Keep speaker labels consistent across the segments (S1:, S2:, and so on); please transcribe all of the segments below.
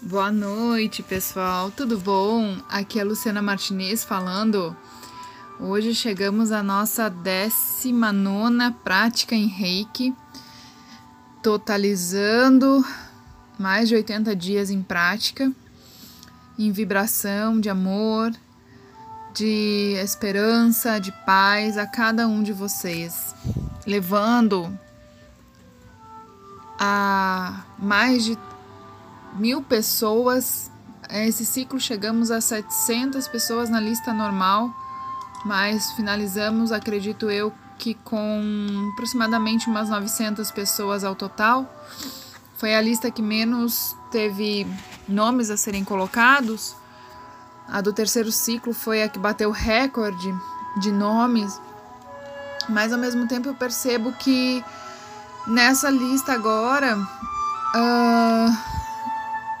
S1: Boa noite, pessoal. Tudo bom? Aqui é a Luciana Martinez falando. Hoje chegamos à nossa 19 prática em Reiki, totalizando mais de 80 dias em prática, em vibração de amor, de esperança, de paz a cada um de vocês, levando a mais de mil pessoas. Esse ciclo chegamos a 700 pessoas na lista normal, mas finalizamos, acredito eu, que com aproximadamente umas 900 pessoas ao total. Foi a lista que menos teve nomes a serem colocados. A do terceiro ciclo foi a que bateu recorde de nomes. Mas ao mesmo tempo eu percebo que nessa lista agora. Uh,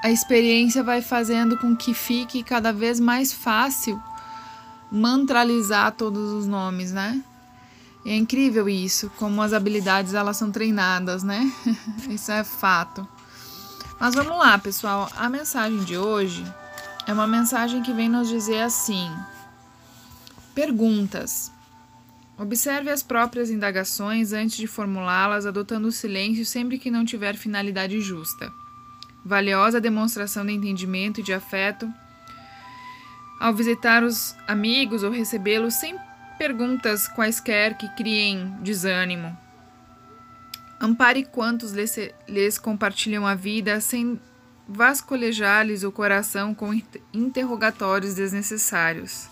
S1: a experiência vai fazendo com que fique cada vez mais fácil mantralizar todos os nomes, né? é incrível isso, como as habilidades elas são treinadas, né? isso é fato. Mas vamos lá, pessoal. A mensagem de hoje é uma mensagem que vem nos dizer assim: perguntas. Observe as próprias indagações antes de formulá-las, adotando o silêncio sempre que não tiver finalidade justa valiosa demonstração de entendimento e de afeto. Ao visitar os amigos ou recebê-los sem perguntas quaisquer que criem desânimo. Ampare quantos lhes, lhes compartilham a vida sem vascolejar-lhes o coração com interrogatórios desnecessários.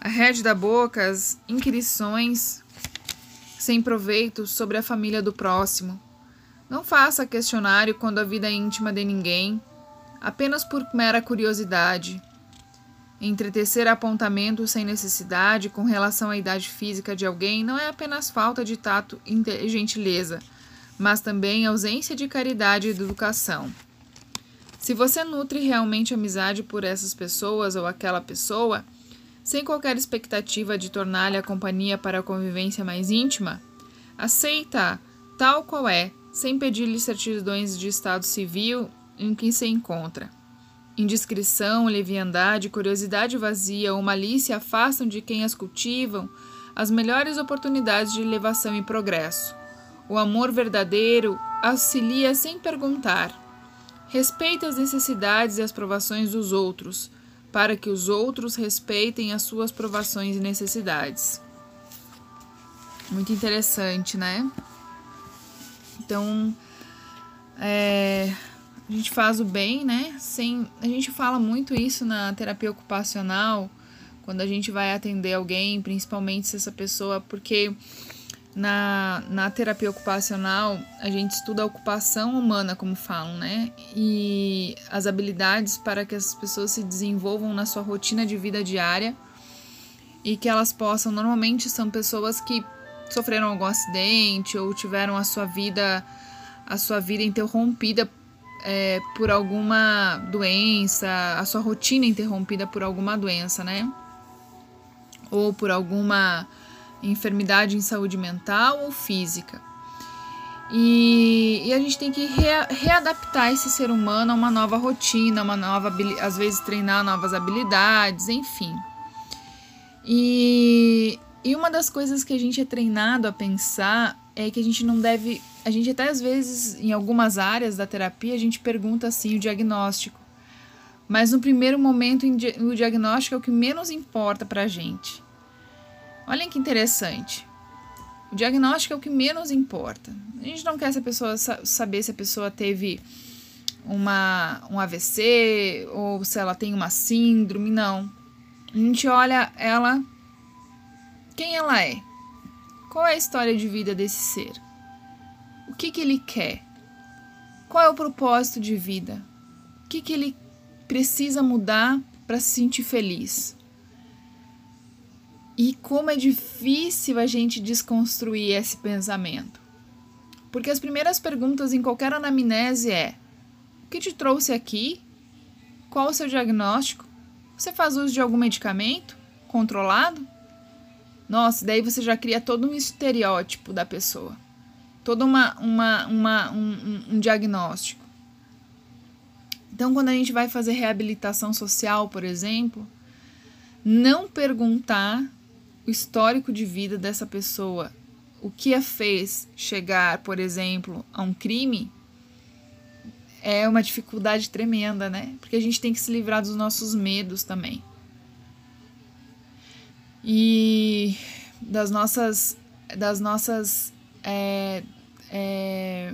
S1: Arrede da boca as inquirições sem proveito sobre a família do próximo não faça questionário quando a vida é íntima de ninguém, apenas por mera curiosidade. Entretecer apontamentos sem necessidade com relação à idade física de alguém não é apenas falta de tato e gentileza, mas também ausência de caridade e educação. Se você nutre realmente amizade por essas pessoas ou aquela pessoa, sem qualquer expectativa de tornar-lhe a companhia para a convivência mais íntima, aceita tal qual é, sem pedir-lhe certidões de estado civil em que se encontra. Indiscrição, leviandade, curiosidade vazia ou malícia afastam de quem as cultivam as melhores oportunidades de elevação e progresso. O amor verdadeiro auxilia sem perguntar. Respeita as necessidades e as provações dos outros, para que os outros respeitem as suas provações e necessidades. Muito interessante, né? Então, é, a gente faz o bem, né? Sem, a gente fala muito isso na terapia ocupacional, quando a gente vai atender alguém, principalmente se essa pessoa, porque na, na terapia ocupacional a gente estuda a ocupação humana, como falam, né? E as habilidades para que as pessoas se desenvolvam na sua rotina de vida diária e que elas possam, normalmente são pessoas que sofreram algum acidente ou tiveram a sua vida a sua vida interrompida é, por alguma doença, a sua rotina interrompida por alguma doença, né? Ou por alguma enfermidade em saúde mental ou física. E, e a gente tem que rea, readaptar esse ser humano a uma nova rotina, uma nova, às vezes treinar novas habilidades, enfim. E, e uma das coisas que a gente é treinado a pensar é que a gente não deve. A gente até às vezes, em algumas áreas da terapia, a gente pergunta assim o diagnóstico. Mas no primeiro momento, o diagnóstico é o que menos importa pra gente. Olhem que interessante. O diagnóstico é o que menos importa. A gente não quer essa pessoa saber se a pessoa teve uma, um AVC ou se ela tem uma síndrome, não. A gente olha ela quem ela é? Qual é a história de vida desse ser? O que, que ele quer? Qual é o propósito de vida? O que, que ele precisa mudar para se sentir feliz? E como é difícil a gente desconstruir esse pensamento. Porque as primeiras perguntas em qualquer anamnese é: o que te trouxe aqui? Qual o seu diagnóstico? Você faz uso de algum medicamento controlado? Nossa, daí você já cria todo um estereótipo da pessoa, todo uma, uma, uma um, um diagnóstico. Então, quando a gente vai fazer reabilitação social, por exemplo, não perguntar o histórico de vida dessa pessoa, o que a fez chegar, por exemplo, a um crime, é uma dificuldade tremenda, né? Porque a gente tem que se livrar dos nossos medos também. E das nossas das nossas é, é,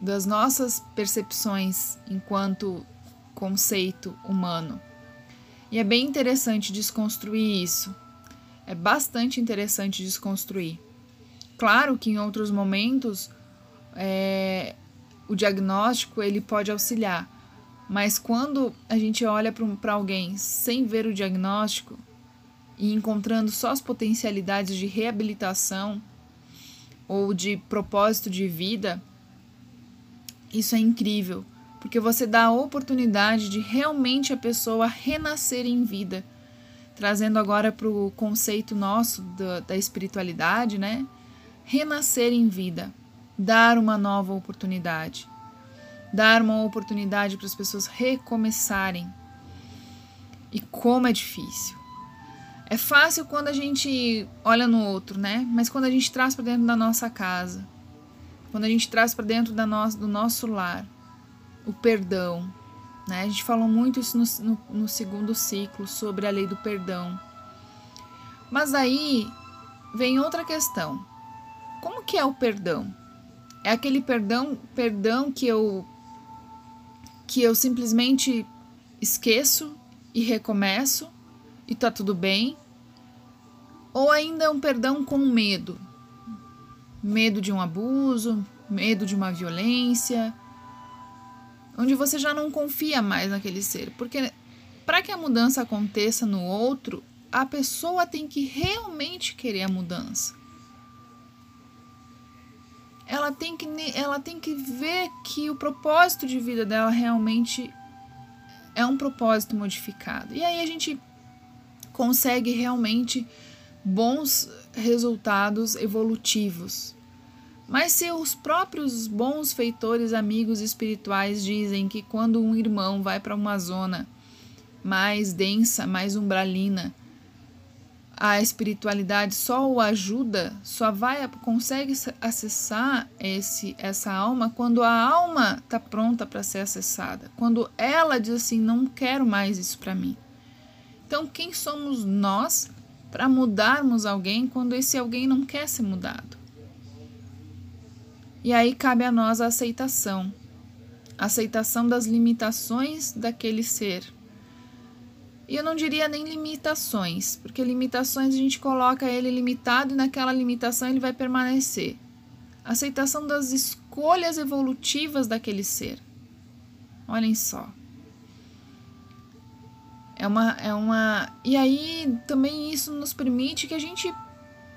S1: das nossas percepções enquanto conceito humano. E é bem interessante desconstruir isso. É bastante interessante desconstruir. Claro que em outros momentos é, o diagnóstico ele pode auxiliar, mas quando a gente olha para alguém sem ver o diagnóstico e encontrando só as potencialidades de reabilitação ou de propósito de vida, isso é incrível, porque você dá a oportunidade de realmente a pessoa renascer em vida. Trazendo agora para o conceito nosso da, da espiritualidade, né? Renascer em vida, dar uma nova oportunidade, dar uma oportunidade para as pessoas recomeçarem. E como é difícil. É fácil quando a gente olha no outro, né? Mas quando a gente traz para dentro da nossa casa, quando a gente traz para dentro da no, do nosso lar, o perdão, né? A gente falou muito isso no, no, no segundo ciclo sobre a lei do perdão. Mas aí vem outra questão. Como que é o perdão? É aquele perdão, perdão que eu que eu simplesmente esqueço e recomeço e tá tudo bem? Ou ainda é um perdão com medo? Medo de um abuso, medo de uma violência, onde você já não confia mais naquele ser. Porque para que a mudança aconteça no outro, a pessoa tem que realmente querer a mudança. Ela tem que, ela tem que ver que o propósito de vida dela realmente é um propósito modificado. E aí a gente consegue realmente bons resultados evolutivos. Mas se os próprios bons feitores amigos espirituais dizem que quando um irmão vai para uma zona mais densa, mais umbralina, a espiritualidade só o ajuda, só vai consegue acessar esse essa alma quando a alma está pronta para ser acessada, quando ela diz assim, não quero mais isso para mim. Então, quem somos nós para mudarmos alguém quando esse alguém não quer ser mudado. E aí cabe a nós a aceitação, a aceitação das limitações daquele ser. E eu não diria nem limitações, porque limitações a gente coloca ele limitado e naquela limitação ele vai permanecer. Aceitação das escolhas evolutivas daquele ser. Olhem só. É uma, é uma. E aí também isso nos permite que a gente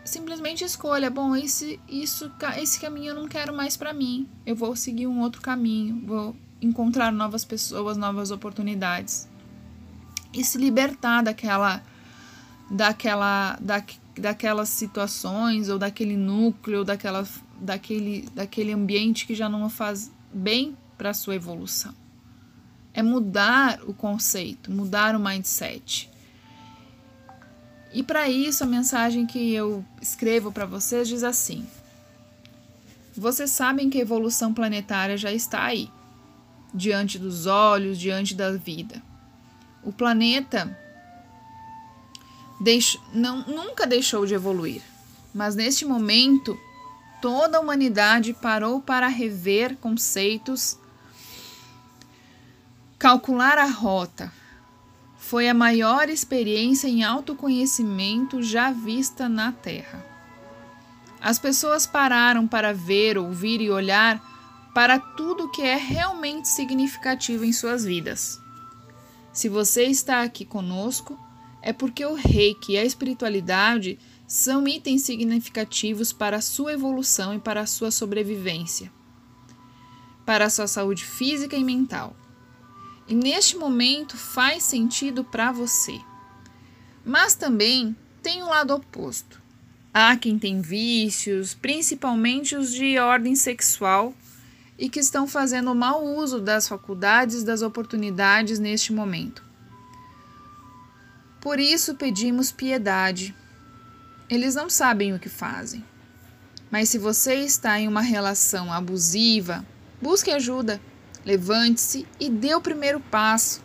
S1: simplesmente escolha, bom, esse, isso, esse caminho eu não quero mais para mim. Eu vou seguir um outro caminho, vou encontrar novas pessoas, novas oportunidades. E se libertar daquela daquela da, daquelas situações ou daquele núcleo, daquela daquele daquele ambiente que já não faz bem para sua evolução é mudar o conceito, mudar o mindset. E para isso, a mensagem que eu escrevo para vocês diz assim: Vocês sabem que a evolução planetária já está aí, diante dos olhos, diante da vida. O planeta não, nunca deixou de evoluir, mas neste momento, toda a humanidade parou para rever conceitos Calcular a rota foi a maior experiência em autoconhecimento já vista na Terra. As pessoas pararam para ver, ouvir e olhar para tudo que é realmente significativo em suas vidas. Se você está aqui conosco, é porque o reiki e a espiritualidade são itens significativos para a sua evolução e para a sua sobrevivência, para a sua saúde física e mental. E neste momento faz sentido para você. Mas também tem o um lado oposto. Há quem tem vícios, principalmente os de ordem sexual, e que estão fazendo mau uso das faculdades das oportunidades neste momento. Por isso pedimos piedade. Eles não sabem o que fazem. Mas se você está em uma relação abusiva, busque ajuda, levante-se e dê o primeiro passo,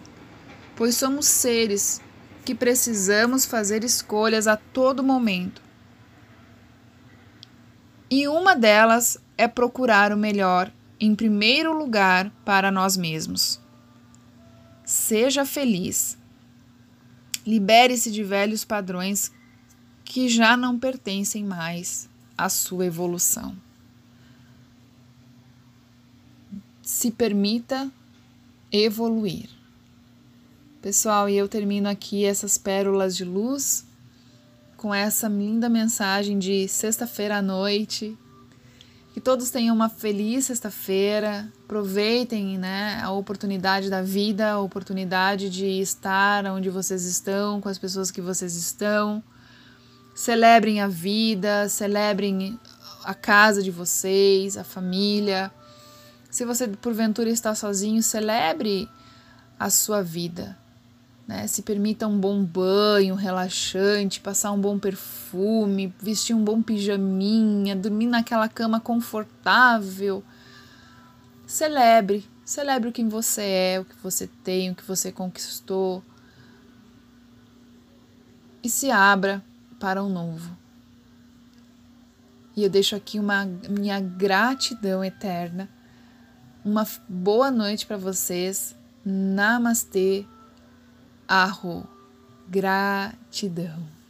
S1: pois somos seres que precisamos fazer escolhas a todo momento. E uma delas é procurar o melhor em primeiro lugar para nós mesmos. Seja feliz. Libere-se de velhos padrões que já não pertencem mais à sua evolução. Se permita evoluir. Pessoal, e eu termino aqui essas pérolas de luz com essa linda mensagem de sexta-feira à noite. Que todos tenham uma feliz sexta-feira, aproveitem né, a oportunidade da vida, a oportunidade de estar onde vocês estão, com as pessoas que vocês estão. Celebrem a vida, celebrem a casa de vocês, a família. Se você porventura está sozinho, celebre a sua vida. Né? Se permita um bom banho relaxante, passar um bom perfume, vestir um bom pijaminha, dormir naquela cama confortável. Celebre, celebre o que você é, o que você tem, o que você conquistou. E se abra para o novo. E eu deixo aqui uma minha gratidão eterna. Uma boa noite para vocês. Namastê. Arro. Gratidão.